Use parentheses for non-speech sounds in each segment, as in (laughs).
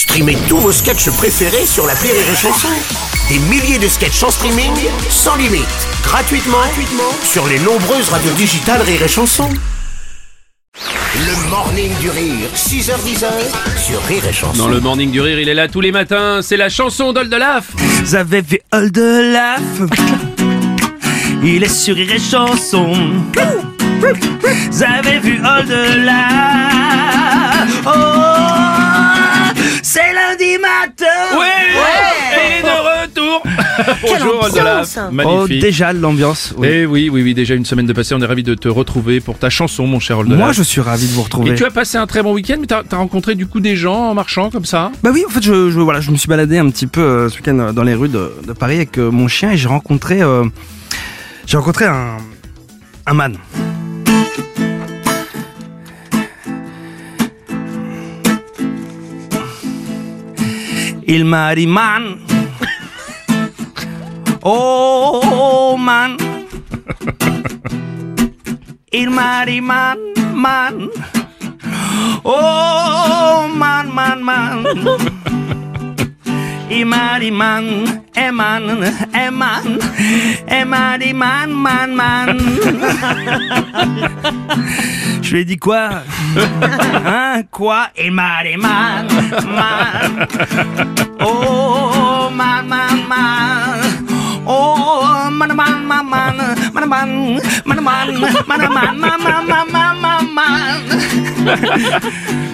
Streamez tous vos sketchs préférés sur la Rire et Chanson. Des milliers de sketchs en streaming, sans limite, gratuitement, gratuitement sur les nombreuses radios digitales Rire et Chanson. Le morning du rire, 6h10 sur Rire et Chanson. Dans le morning du rire, il est là tous les matins. C'est la chanson d'Oldelaf. Vous avez vu Oldelaf Il est sur Rire et Chanson. Vous avez vu Oldelaf Bonjour Oldelaf. Oh, déjà l'ambiance. oui. Eh oui, oui, oui, déjà une semaine de passé, on est ravis de te retrouver pour ta chanson, mon cher Oldelaf. Moi, je suis ravi de vous retrouver. Et tu as passé un très bon week-end, mais t'as as rencontré du coup des gens en marchant comme ça? Bah oui, en fait, je, je- voilà, je me suis baladé un petit peu euh, ce week-end euh, dans les rues de, de Paris avec euh, mon chien et j'ai rencontré, euh, j'ai rencontré un, un man. Il m'a dit man, oh man, il m'a dit man, man. Oh man, man, man. Imani man, eman, eman, emani man, man, man. Je lui ai dit quoi? Hein? Quoi? Imani man, man.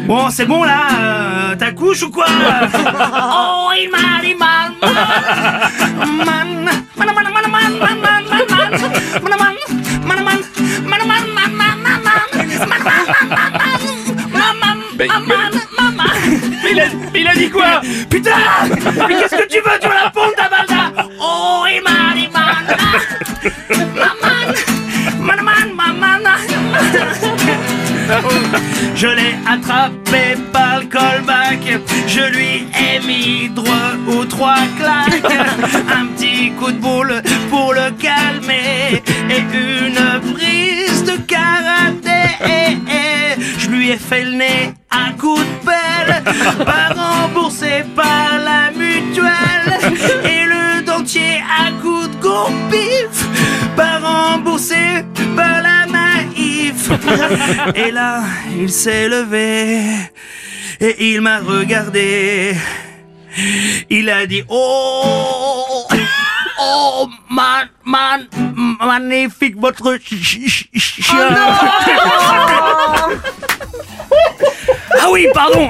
Bon, c'est bon là, euh, t'accouches ou quoi Oh, il m'a man, man, man, man, man, man, man, man, man, man, il, a, il a dit quoi Putain qu'est-ce que tu veux veux Je l'ai attrapé par le callback, je lui ai mis droit ou trois claques, un petit coup de boule pour le calmer et une prise de karaté. Je lui ai fait le nez à coup de pelle, pas remboursé par la mutuelle et le dentier à coup de goupif, pas remboursé par la. (laughs) Et là, il s'est levé et il m'a regardé. Il a dit Oh, oh, man, man, magnifique votre ch- ch- ch- chien. Ah oui, pardon.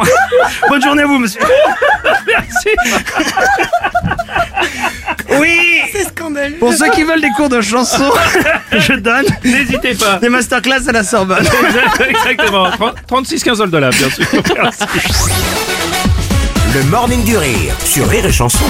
Bonne journée à vous, monsieur. (laughs) Merci. Pour ceux qui veulent des cours de chanson, (laughs) je donne N'hésitez pas. des masterclass à la Sorbonne. (laughs) Exactement. 36 15 Oldelaf, bien sûr. Merci. Le morning du rire sur Rire et Chanson.